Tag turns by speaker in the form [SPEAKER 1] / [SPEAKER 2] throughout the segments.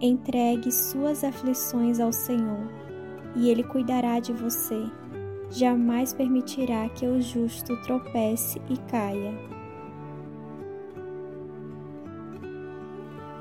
[SPEAKER 1] Entregue suas aflições ao Senhor, e Ele cuidará de você. Jamais permitirá que o justo tropece e caia.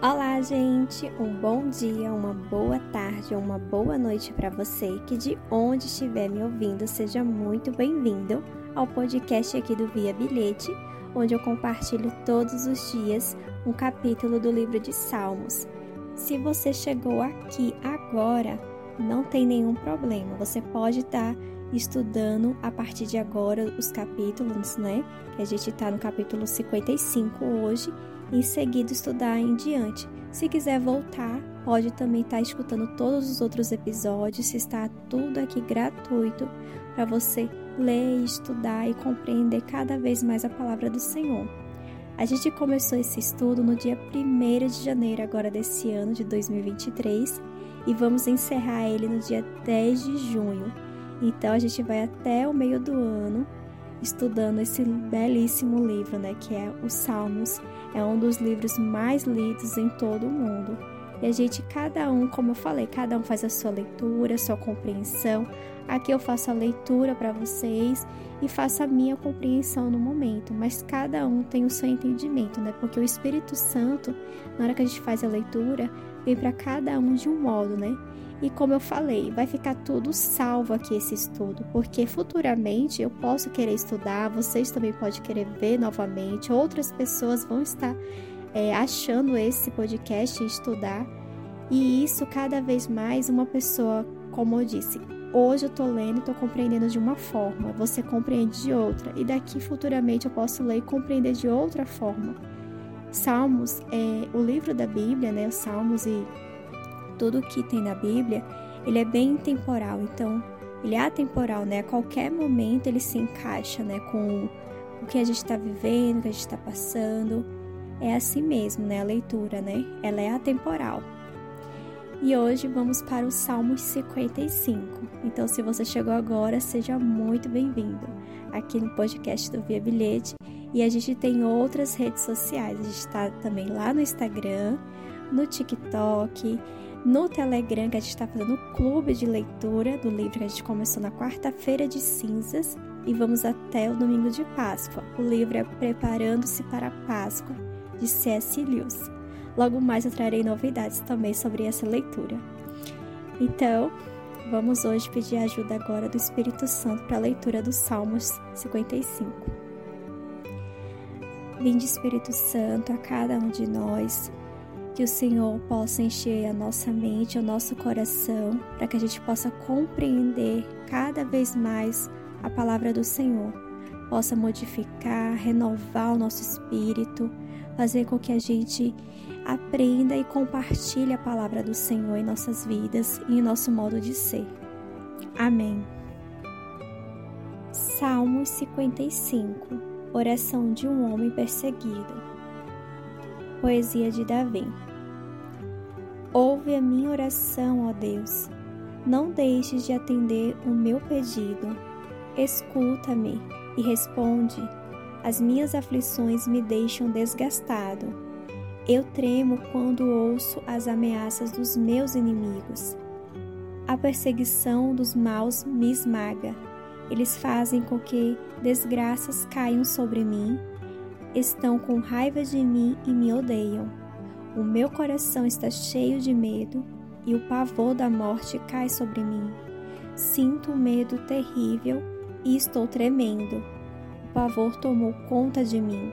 [SPEAKER 1] Olá, gente! Um bom dia, uma boa tarde ou uma boa noite para você que de onde estiver me ouvindo, seja muito bem-vindo ao podcast aqui do Via Bilhete, onde eu compartilho todos os dias um capítulo do livro de Salmos. Se você chegou aqui agora, não tem nenhum problema, você pode estar tá estudando a partir de agora os capítulos, né? Que a gente está no capítulo 55 hoje em seguida estudar em diante. Se quiser voltar, pode também estar tá escutando todos os outros episódios, está tudo aqui gratuito para você ler, estudar e compreender cada vez mais a palavra do Senhor. A gente começou esse estudo no dia 1 de janeiro agora desse ano de 2023 e vamos encerrar ele no dia 10 de junho. Então a gente vai até o meio do ano estudando esse belíssimo livro, né, que é os Salmos. É um dos livros mais lidos em todo o mundo. E a gente, cada um, como eu falei, cada um faz a sua leitura, a sua compreensão. Aqui eu faço a leitura para vocês e faço a minha compreensão no momento, mas cada um tem o seu entendimento, né? Porque o Espírito Santo, na hora que a gente faz a leitura, vem para cada um de um modo, né? E como eu falei, vai ficar tudo salvo aqui esse estudo, porque futuramente eu posso querer estudar, vocês também podem querer ver novamente, outras pessoas vão estar é, achando esse podcast e estudar. E isso cada vez mais uma pessoa, como eu disse, hoje eu tô lendo e tô compreendendo de uma forma, você compreende de outra, e daqui futuramente eu posso ler e compreender de outra forma. Salmos é o livro da Bíblia, né? Os Salmos e tudo que tem na Bíblia, ele é bem temporal, então ele é atemporal, né? A qualquer momento ele se encaixa, né, com o que a gente está vivendo, o que a gente está passando. É assim mesmo, né? A leitura, né? Ela é atemporal. E hoje vamos para o Salmo 55. Então, se você chegou agora, seja muito bem-vindo aqui no podcast do Via Bilhete. E a gente tem outras redes sociais. A gente está também lá no Instagram, no TikTok, no Telegram, que a gente está fazendo o clube de leitura do livro que a gente começou na quarta-feira de cinzas e vamos até o domingo de Páscoa. O livro é Preparando-se para a Páscoa, de C.S. Lewis. Logo mais eu trarei novidades também sobre essa leitura. Então, vamos hoje pedir ajuda agora do Espírito Santo para a leitura dos Salmos 55. Vinde Espírito Santo a cada um de nós que o Senhor possa encher a nossa mente, o nosso coração, para que a gente possa compreender cada vez mais a palavra do Senhor, possa modificar, renovar o nosso espírito, fazer com que a gente aprenda e compartilhe a palavra do Senhor em nossas vidas e em nosso modo de ser. Amém. Salmos 55 Oração de um homem perseguido. Poesia de Davi. Ouve a minha oração, ó Deus. Não deixes de atender o meu pedido. Escuta-me e responde. As minhas aflições me deixam desgastado. Eu tremo quando ouço as ameaças dos meus inimigos. A perseguição dos maus me esmaga. Eles fazem com que desgraças caiam sobre mim. Estão com raiva de mim e me odeiam. O meu coração está cheio de medo e o pavor da morte cai sobre mim. Sinto um medo terrível e estou tremendo. Pavor tomou conta de mim.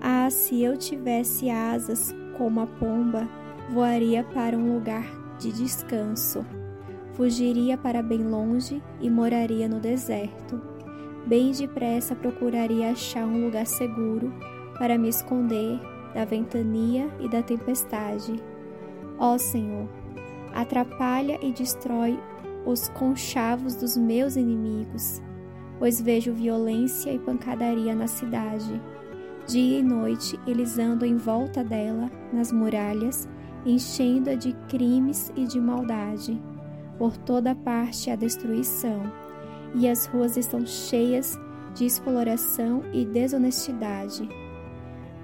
[SPEAKER 1] Ah, se eu tivesse asas como a pomba, voaria para um lugar de descanso. Fugiria para bem longe e moraria no deserto. Bem depressa procuraria achar um lugar seguro para me esconder da ventania e da tempestade. Ó Senhor, atrapalha e destrói os conchavos dos meus inimigos, pois vejo violência e pancadaria na cidade. Dia e noite eles andam em volta dela, nas muralhas, enchendo-a de crimes e de maldade. Por toda parte há destruição, e as ruas estão cheias de exploração e desonestidade.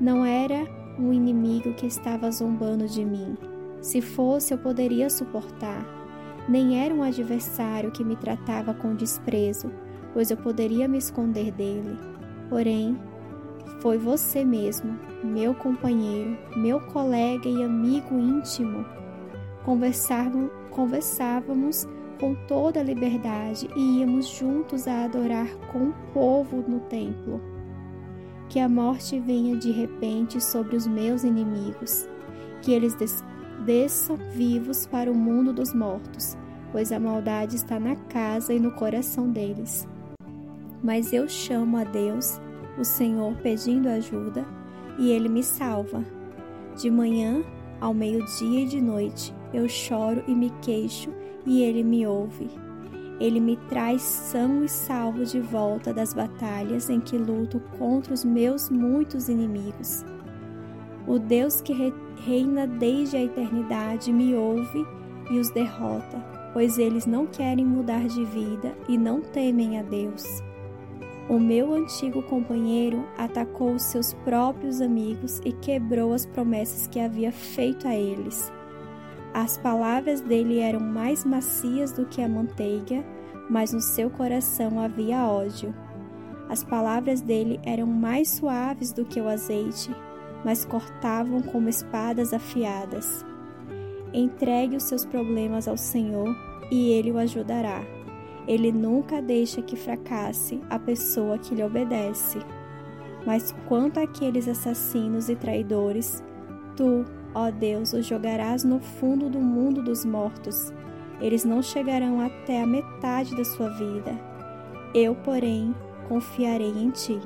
[SPEAKER 1] Não era um inimigo que estava zombando de mim, Se fosse, eu poderia suportar. Nem era um adversário que me tratava com desprezo, pois eu poderia me esconder dele. Porém, foi você mesmo, meu companheiro, meu colega e amigo íntimo. Conversávamos, com toda a liberdade e íamos juntos a adorar com o povo no templo. Que a morte venha de repente sobre os meus inimigos, que eles des desçam vivos para o mundo dos mortos, pois a maldade está na casa e no coração deles. Mas eu chamo a Deus, o Senhor, pedindo ajuda, e ele me salva. De manhã, ao meio-dia e de noite, eu choro e me queixo, e ele me ouve. Ele me traz são e salvo de volta das batalhas em que luto contra os meus muitos inimigos. O Deus que reina desde a eternidade me ouve e os derrota, pois eles não querem mudar de vida e não temem a Deus. O meu antigo companheiro atacou os seus próprios amigos e quebrou as promessas que havia feito a eles. As palavras dele eram mais macias do que a manteiga, mas no seu coração havia ódio. As palavras dele eram mais suaves do que o azeite, mas cortavam como espadas afiadas. Entregue os seus problemas ao Senhor e ele o ajudará. Ele nunca deixa que fracasse a pessoa que lhe obedece. Mas quanto àqueles assassinos e traidores, tu, ó Deus, os jogarás no fundo do mundo dos mortos. Eles não chegarão até a metade da sua vida. Eu, porém, confiarei em ti.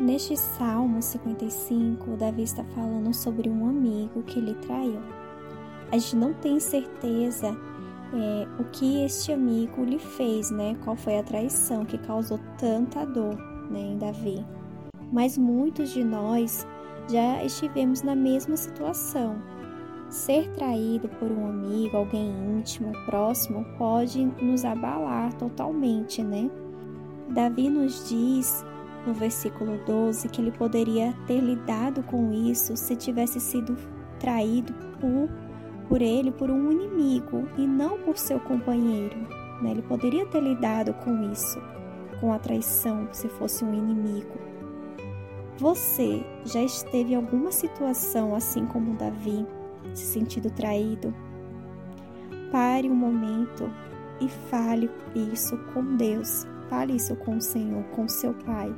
[SPEAKER 1] Neste Salmo 55, Davi está falando sobre um amigo que lhe traiu. A gente não tem certeza é, o que este amigo lhe fez, né? Qual foi a traição que causou tanta dor né, em Davi mas muitos de nós já estivemos na mesma situação. Ser traído por um amigo, alguém íntimo, próximo, pode nos abalar totalmente, né? Davi nos diz no versículo 12 que ele poderia ter lidado com isso se tivesse sido traído por, por ele, por um inimigo e não por seu companheiro. Né? Ele poderia ter lidado com isso, com a traição, se fosse um inimigo. Você já esteve em alguma situação assim como Davi, se sentindo traído? Pare um momento e fale isso com Deus. Fale isso com o Senhor, com seu Pai.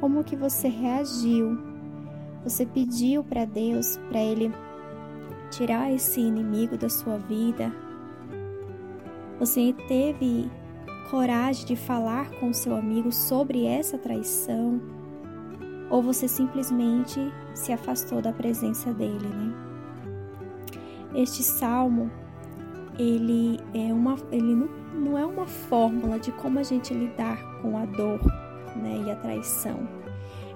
[SPEAKER 1] Como que você reagiu? Você pediu para Deus, para ele tirar esse inimigo da sua vida? Você teve coragem de falar com seu amigo sobre essa traição? ou você simplesmente se afastou da presença dele, né? Este salmo, ele é uma ele não, não é uma fórmula de como a gente lidar com a dor, né, e a traição.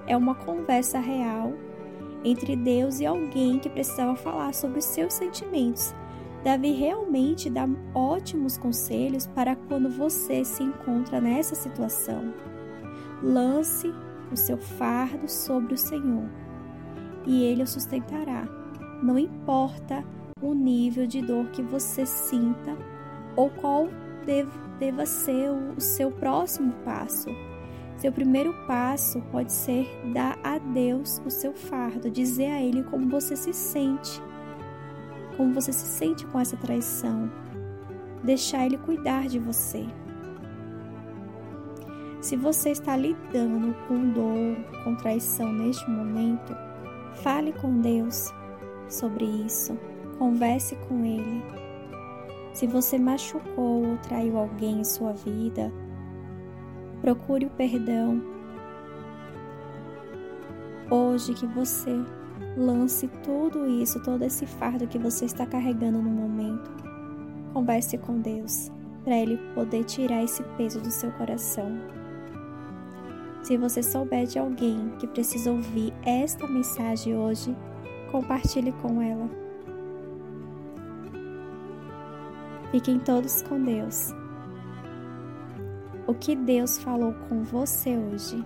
[SPEAKER 1] É uma conversa real entre Deus e alguém que precisava falar sobre os seus sentimentos. Davi realmente dá ótimos conselhos para quando você se encontra nessa situação. Lance o seu fardo sobre o Senhor, e ele o sustentará. Não importa o nível de dor que você sinta ou qual deva ser o seu próximo passo. Seu primeiro passo pode ser dar a Deus o seu fardo, dizer a Ele como você se sente, como você se sente com essa traição, deixar Ele cuidar de você. Se você está lidando com dor, com traição neste momento, fale com Deus sobre isso, converse com Ele. Se você machucou ou traiu alguém em sua vida, procure o perdão. Hoje que você lance tudo isso, todo esse fardo que você está carregando no momento, converse com Deus para Ele poder tirar esse peso do seu coração. Se você souber de alguém que precisa ouvir esta mensagem hoje, compartilhe com ela. Fiquem todos com Deus. O que Deus falou com você hoje?